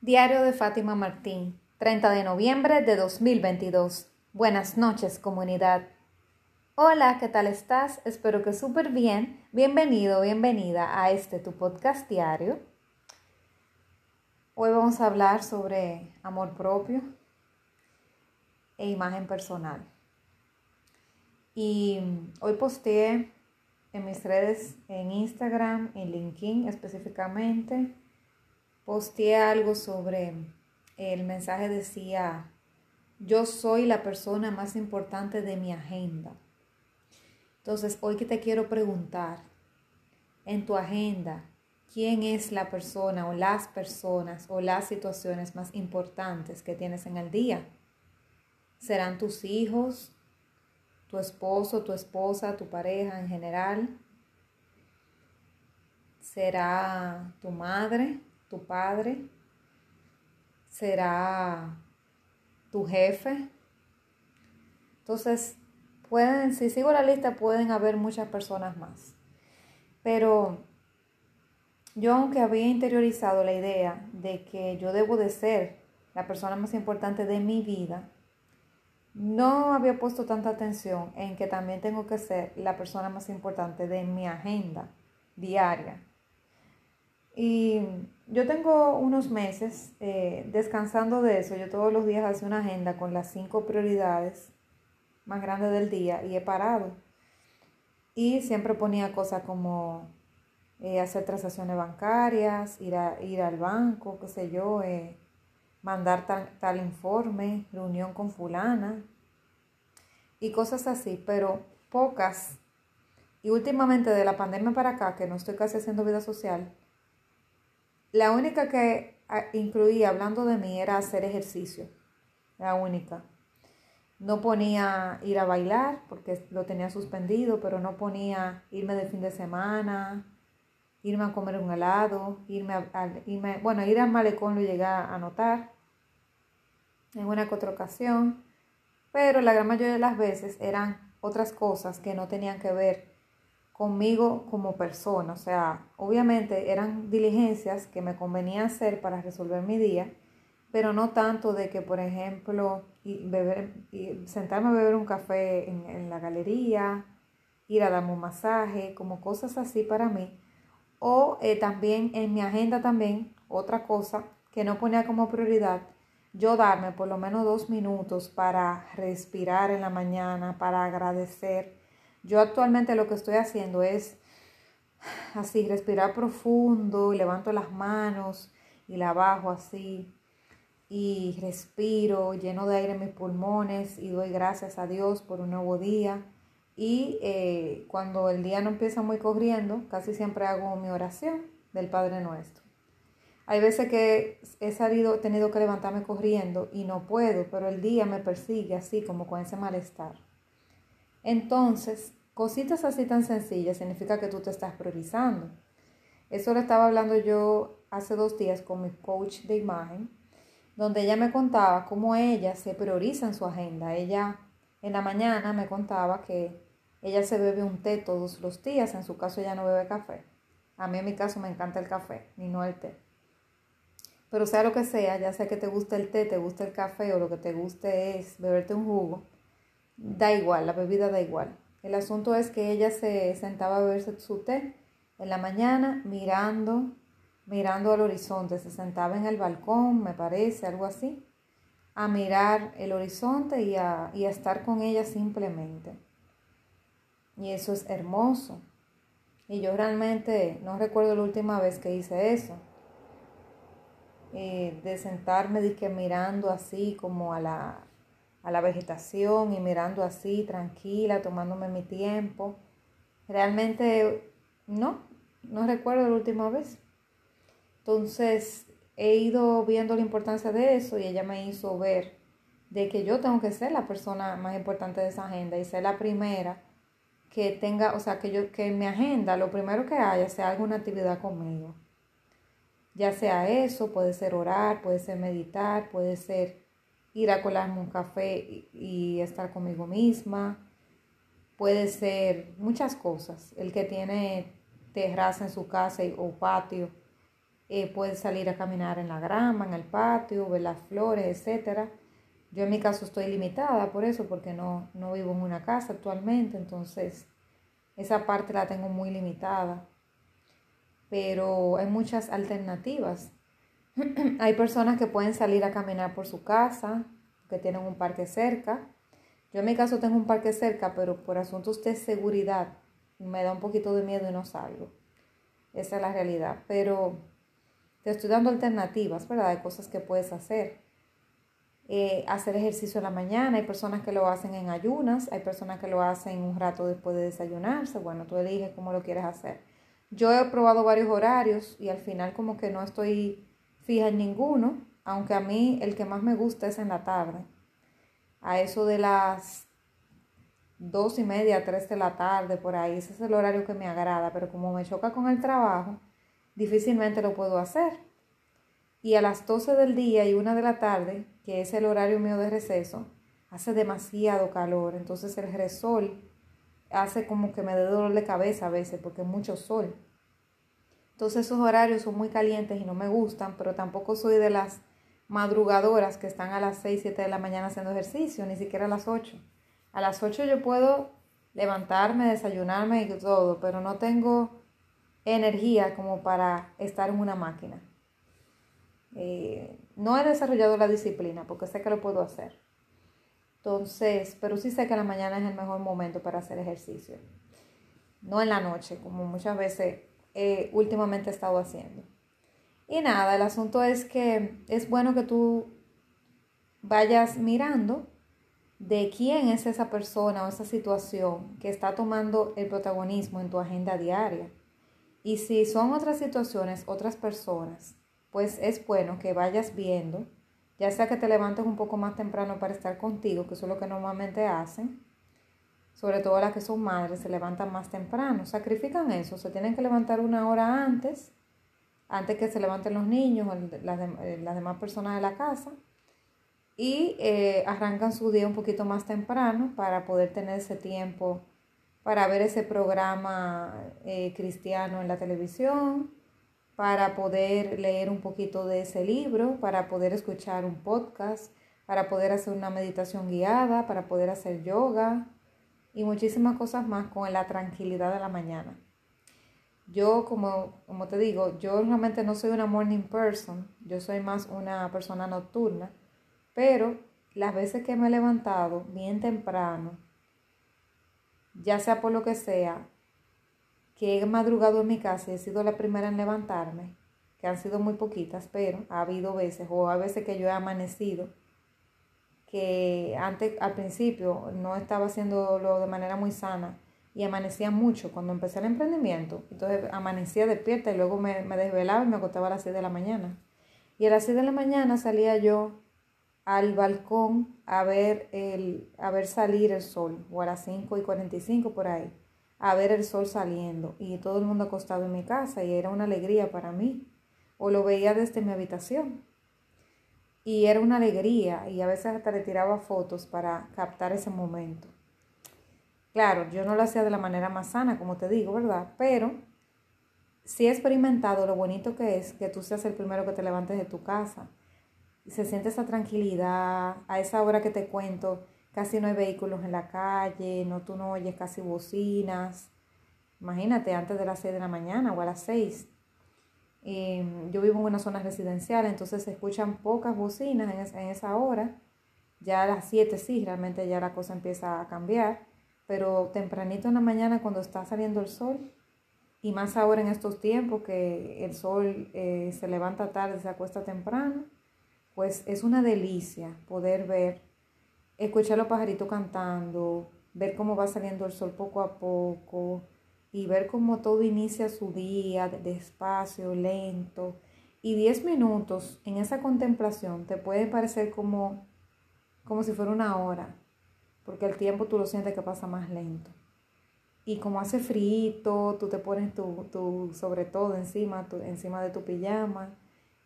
Diario de Fátima Martín, 30 de noviembre de 2022. Buenas noches, comunidad. Hola, ¿qué tal estás? Espero que súper bien. Bienvenido, bienvenida a este tu podcast diario. Hoy vamos a hablar sobre amor propio e imagen personal. Y hoy posteé en mis redes, en Instagram, en LinkedIn específicamente, posteé algo sobre el mensaje decía, yo soy la persona más importante de mi agenda. Entonces, hoy que te quiero preguntar, en tu agenda, ¿quién es la persona o las personas o las situaciones más importantes que tienes en el día? ¿Serán tus hijos, tu esposo, tu esposa, tu pareja en general? ¿Será tu madre, tu padre? ¿Será tu jefe? Entonces, pueden, si sigo la lista, pueden haber muchas personas más. Pero yo, aunque había interiorizado la idea de que yo debo de ser la persona más importante de mi vida, no había puesto tanta atención en que también tengo que ser la persona más importante de mi agenda diaria. Y yo tengo unos meses eh, descansando de eso. Yo todos los días hacía una agenda con las cinco prioridades más grandes del día y he parado. Y siempre ponía cosas como eh, hacer transacciones bancarias, ir, a, ir al banco, qué sé yo, eh, mandar tal, tal informe, reunión con fulana y cosas así, pero pocas. Y últimamente de la pandemia para acá, que no estoy casi haciendo vida social, la única que ah, incluía, hablando de mí, era hacer ejercicio. La única. No ponía ir a bailar porque lo tenía suspendido, pero no ponía irme de fin de semana, irme a comer un helado, irme a, bueno, ir al malecón lo llegué a anotar en una que otra ocasión, pero la gran mayoría de las veces eran otras cosas que no tenían que ver conmigo como persona. O sea, obviamente eran diligencias que me convenía hacer para resolver mi día, pero no tanto de que, por ejemplo, beber, sentarme a beber un café en, la galería, ir a darme un masaje, como cosas así para mí. O eh, también en mi agenda también, otra cosa que no ponía como prioridad, yo darme por lo menos dos minutos para respirar en la mañana, para agradecer yo actualmente lo que estoy haciendo es así, respirar profundo, levanto las manos y la bajo así y respiro lleno de aire en mis pulmones y doy gracias a Dios por un nuevo día. Y eh, cuando el día no empieza muy corriendo, casi siempre hago mi oración del Padre Nuestro. Hay veces que he salido, he tenido que levantarme corriendo y no puedo, pero el día me persigue así como con ese malestar. Entonces, Cositas así tan sencillas significa que tú te estás priorizando. Eso lo estaba hablando yo hace dos días con mi coach de imagen, donde ella me contaba cómo ella se prioriza en su agenda. Ella en la mañana me contaba que ella se bebe un té todos los días, en su caso ella no bebe café. A mí en mi caso me encanta el café y no el té. Pero sea lo que sea, ya sea que te guste el té, te guste el café o lo que te guste es beberte un jugo, da igual, la bebida da igual. El asunto es que ella se sentaba a beberse su té en la mañana mirando, mirando al horizonte. Se sentaba en el balcón, me parece, algo así, a mirar el horizonte y a, y a estar con ella simplemente. Y eso es hermoso. Y yo realmente no recuerdo la última vez que hice eso. Eh, de sentarme que mirando así como a la, a la vegetación y mirando así, tranquila, tomándome mi tiempo. Realmente no, no recuerdo la última vez. Entonces he ido viendo la importancia de eso y ella me hizo ver de que yo tengo que ser la persona más importante de esa agenda y ser la primera que tenga, o sea, que yo que en mi agenda lo primero que haya sea alguna actividad conmigo. Ya sea eso, puede ser orar, puede ser meditar, puede ser ir a colarme un café y, estar conmigo misma. Puede ser muchas cosas. El que tiene terraza en su casa o patio, eh, puedes salir a caminar en la grama, en el patio, ver las flores, etc. Yo en mi caso estoy limitada por eso, porque no, no vivo en una casa actualmente, entonces esa parte la tengo muy limitada. Pero hay muchas alternativas. hay personas que pueden salir a caminar por su casa, que tienen un parque cerca. Yo en mi caso tengo un parque cerca, pero por asuntos de seguridad me da un poquito de miedo y no salgo. Esa es la realidad. Pero te estoy dando alternativas, ¿verdad? De cosas que puedes hacer. Eh, hacer ejercicio en la mañana, hay personas que lo hacen en ayunas, hay personas que lo hacen un rato después de desayunarse, bueno, tú eliges cómo lo quieres hacer. Yo he probado varios horarios y al final como que no estoy fija en ninguno, aunque a mí el que más me gusta es en la tarde. A eso de las dos y media, tres de la tarde, por ahí, ese es el horario que me agrada, pero como me choca con el trabajo, difícilmente lo puedo hacer. Y a las 12 del día y una de la tarde, que es el horario mío de receso, hace demasiado calor. Entonces el resol hace como que me dé dolor de cabeza a veces porque es mucho sol. Entonces esos horarios son muy calientes y no me gustan, pero tampoco soy de las madrugadoras que están a las 6, 7 de la mañana haciendo ejercicio, ni siquiera a las 8. A las 8 yo puedo levantarme, desayunarme y todo, pero no tengo energía como para estar en una máquina. Eh, no he desarrollado la disciplina porque sé que lo puedo hacer. Entonces, pero sí sé que la mañana es el mejor momento para hacer ejercicio. No en la noche, como muchas veces últimamente he estado haciendo. Y nada, el asunto es que es bueno que tú vayas mirando de quién es esa persona o esa situación que está tomando el protagonismo en tu agenda diaria. Y si son otras situaciones, otras personas, pues es bueno que vayas viendo, ya sea que te levantes un poco más temprano para estar contigo, que eso es lo que normalmente hacen, sobre todo las que son madres, se levantan más temprano, sacrifican eso, se tienen que levantar una hora antes, antes que se levanten los niños, las, eh, las demás personas de la casa, y eh, arrancan su día un poquito más temprano para poder tener ese tiempo para ver ese programa eh, cristiano en la televisión, para poder leer un poquito de ese libro, para poder escuchar un podcast, para poder hacer una meditación guiada, para poder hacer yoga y muchísimas cosas más con la tranquilidad de la mañana. Yo, como, como te digo, yo realmente no soy una morning person, yo soy más una persona nocturna, pero las veces que me he levantado bien temprano, ya sea por lo que sea, que he madrugado en mi casa y he sido la primera en levantarme, que han sido muy poquitas, pero ha habido veces, o a veces que yo he amanecido, que antes, al principio, no estaba haciéndolo de manera muy sana y amanecía mucho cuando empecé el emprendimiento. Entonces amanecía despierta y luego me, me desvelaba y me acostaba a las 6 de la mañana. Y a las 6 de la mañana salía yo al balcón a ver, el, a ver salir el sol, o a las 5 y 45 por ahí, a ver el sol saliendo, y todo el mundo acostado en mi casa, y era una alegría para mí, o lo veía desde mi habitación. Y era una alegría, y a veces hasta le tiraba fotos para captar ese momento. Claro, yo no lo hacía de la manera más sana, como te digo, ¿verdad? Pero sí he experimentado lo bonito que es que tú seas el primero que te levantes de tu casa se siente esa tranquilidad. A esa hora que te cuento, casi no hay vehículos en la calle, no tú no oyes casi bocinas. Imagínate, antes de las 6 de la mañana o a las 6. Em, yo vivo en una zona residencial, entonces se escuchan pocas bocinas en, en esa hora. Ya a las 7 sí, realmente ya la cosa empieza a cambiar. Pero tempranito en la mañana cuando está saliendo el sol, y más ahora en estos tiempos que el sol eh, se levanta tarde, se acuesta temprano, pues es una delicia poder ver, escuchar los pajaritos cantando, ver cómo va saliendo el sol poco a poco y ver cómo todo inicia su día despacio, lento. Y 10 minutos en esa contemplación te puede parecer como, como si fuera una hora, porque el tiempo tú lo sientes que pasa más lento. Y como hace frío, tú te pones tu, tu sobre todo encima, tu, encima de tu pijama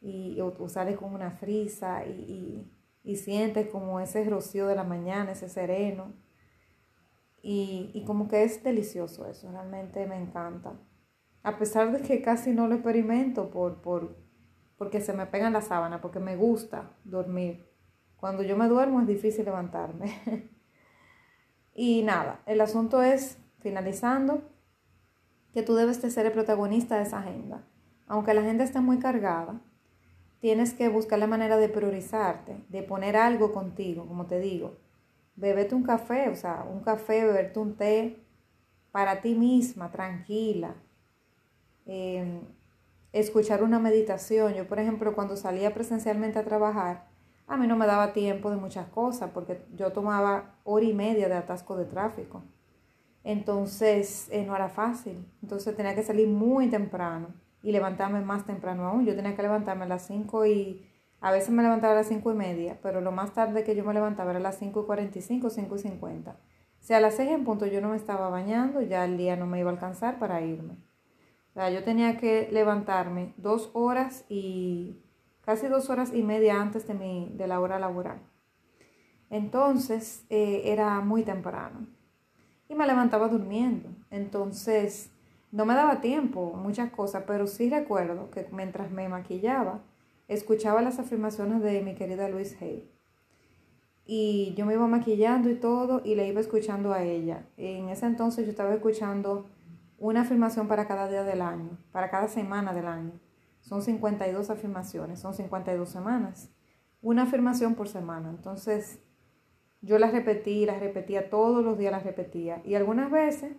y o, sales con una frisa y, y, sientes como ese rocío de la mañana, ese sereno. Y, y como que es delicioso eso, realmente me encanta. A pesar de que casi no lo experimento por, por, porque se me pegan la sábana, porque me gusta dormir. Cuando yo me duermo es difícil levantarme. y nada, el asunto es, finalizando, que tú debes de ser el protagonista de esa agenda. Aunque la agenda esté muy cargada, tienes que buscar la manera de priorizarte, de poner algo contigo, como te digo. Bebete un café, o sea, un café, beberte un té para ti misma, tranquila. Em, escuchar una meditación. Yo, por ejemplo, cuando salía presencialmente a trabajar, a mí no me daba tiempo de muchas cosas porque yo tomaba hora y media de atasco de tráfico. Entonces, eh, no era fácil. Entonces tenía que salir muy temprano y levantarme más temprano aún. Yo tenía que levantarme a las 5 y a veces me levantaba a las 5 y media, pero lo más tarde que yo me levantaba era a las 5 y 45, 5 y 50. Si a las 6 en punto yo no me estaba bañando, ya el día no me iba a alcanzar para irme. O sea, yo tenía que levantarme dos horas y casi dos horas y media antes de, mi, de la hora laboral. Entonces eh, era muy temprano y me levantaba durmiendo. Entonces no me daba tiempo, muchas cosas, pero sí recuerdo que mientras me maquillaba, escuchaba las afirmaciones de mi querida Louise Hay. Y yo me iba maquillando y todo y le iba escuchando a ella. En ese entonces yo estaba escuchando una afirmación para cada día del año, para cada semana del año. Son 52 afirmaciones, son 52 semanas. Una afirmación por semana. Entonces, yo las repetí, las repetía todos los días, las repetía. Y algunas veces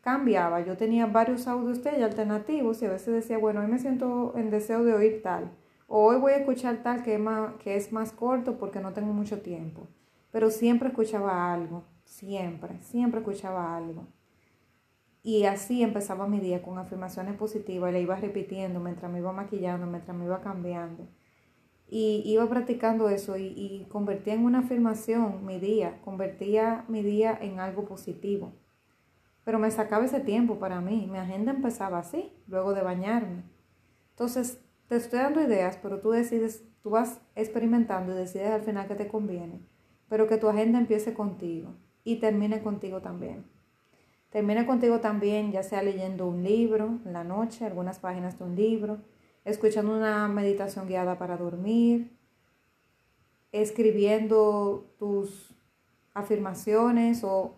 cambiaba. Yo tenía varios audios de alternativos y a veces decía, bueno, hoy me siento en deseo de oír tal. Hoy voy a escuchar tal que es más, que es más corto porque no tengo mucho tiempo. Pero siempre escuchaba algo. Siempre, siempre escuchaba algo. Y así empezaba mi día con afirmaciones positivas y iba repitiendo mientras me iba maquillando, mientras me iba cambiando. Y iba practicando eso y, y convertía en una afirmación mi día, convertía mi día en algo positivo. Pero me sacaba ese tiempo para mí, mi agenda empezaba así, luego de bañarme. Entonces, te estoy dando ideas, pero tú decides, tú vas experimentando y decides al final que te conviene, pero que tu agenda empiece contigo y termine contigo también. Termina contigo también, ya sea leyendo un libro en la noche, algunas páginas de un libro, escuchando una meditación guiada para dormir, escribiendo tus afirmaciones o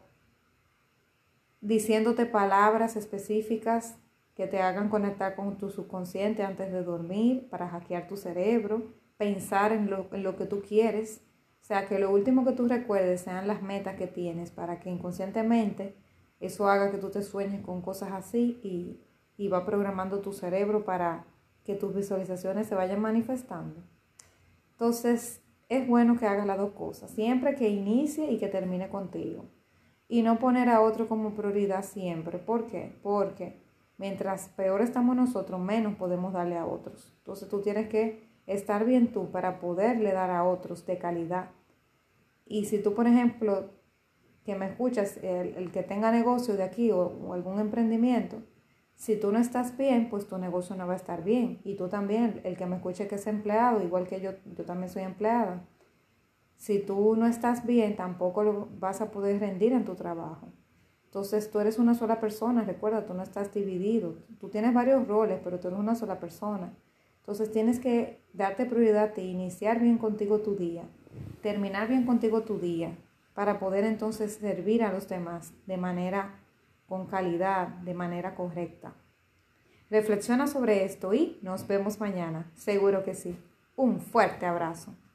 diciéndote palabras específicas que te hagan conectar con tu subconsciente antes de dormir para hackear tu cerebro, pensar en lo, en lo que tú quieres. O sea, que lo último que tú recuerdes sean las metas que tienes para que inconscientemente eso haga que tú te sueñes con cosas así y, y va programando tu cerebro para que tus visualizaciones se vayan manifestando. Entonces, es bueno que hagas las dos cosas, siempre que inicie y que termine contigo. Y no poner a otro como prioridad siempre. ¿Por qué? Porque mientras peor estamos nosotros, menos podemos darle a otros. Entonces tú tienes que estar bien tú para poderle dar a otros de calidad. Y si tú, por ejemplo, que me escuchas, el, que tenga negocio de aquí o, algún emprendimiento, si tú no estás bien, pues tu negocio no va a estar bien. Y tú también, el que me escuche que es empleado, igual que yo, yo también soy empleada. Si tú no estás bien, tampoco lo vas a poder rendir en tu trabajo. Entonces tú eres una sola persona, recuerda, tú no estás dividido. Tú tienes varios roles, pero tú eres una sola persona. Entonces tienes que darte prioridad de iniciar bien contigo tu día, terminar bien contigo tu día, para poder entonces servir a los demás de manera con calidad, de manera correcta. Reflexiona sobre esto y nos vemos mañana, seguro que sí. Un fuerte abrazo.